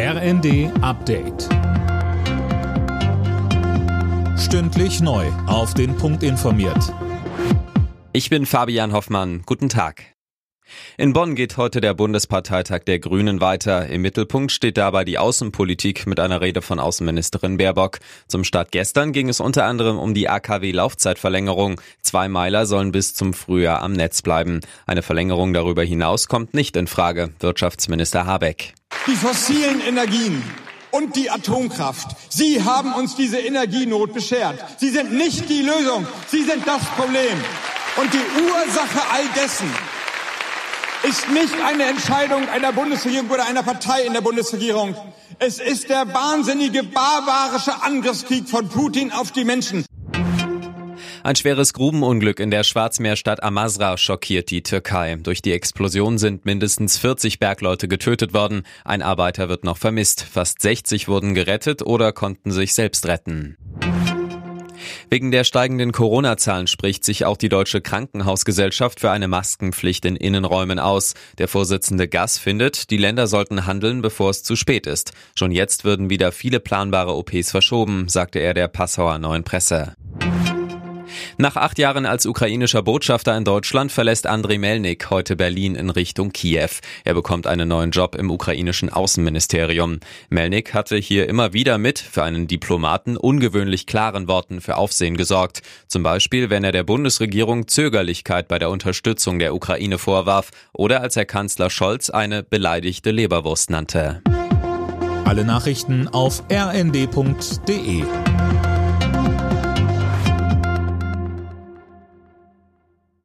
RND Update. Stündlich neu. Auf den Punkt informiert. Ich bin Fabian Hoffmann. Guten Tag. In Bonn geht heute der Bundesparteitag der Grünen weiter. Im Mittelpunkt steht dabei die Außenpolitik mit einer Rede von Außenministerin Baerbock. Zum Start gestern ging es unter anderem um die AKW-Laufzeitverlängerung. Zwei Meiler sollen bis zum Frühjahr am Netz bleiben. Eine Verlängerung darüber hinaus kommt nicht in Frage. Wirtschaftsminister Habeck. Die fossilen Energien und die Atomkraft. Sie haben uns diese Energienot beschert. Sie sind nicht die Lösung, sie sind das Problem. Und die Ursache all dessen ist nicht eine Entscheidung einer Bundesregierung oder einer Partei in der Bundesregierung. Es ist der wahnsinnige barbarische Angriffskrieg von Putin auf die Menschen. Ein schweres Grubenunglück in der Schwarzmeerstadt Amasra schockiert die Türkei. Durch die Explosion sind mindestens 40 Bergleute getötet worden. Ein Arbeiter wird noch vermisst. Fast 60 wurden gerettet oder konnten sich selbst retten. Wegen der steigenden Corona-Zahlen spricht sich auch die Deutsche Krankenhausgesellschaft für eine Maskenpflicht in Innenräumen aus. Der Vorsitzende Gass findet, die Länder sollten handeln, bevor es zu spät ist. Schon jetzt würden wieder viele planbare OPs verschoben, sagte er der Passauer Neuen Presse. Nach acht Jahren als ukrainischer Botschafter in Deutschland verlässt Andrei Melnik heute Berlin in Richtung Kiew. Er bekommt einen neuen Job im ukrainischen Außenministerium. Melnik hatte hier immer wieder mit für einen Diplomaten ungewöhnlich klaren Worten für Aufsehen gesorgt. Zum Beispiel, wenn er der Bundesregierung Zögerlichkeit bei der Unterstützung der Ukraine vorwarf oder als er Kanzler Scholz eine beleidigte Leberwurst nannte. Alle Nachrichten auf rnd.de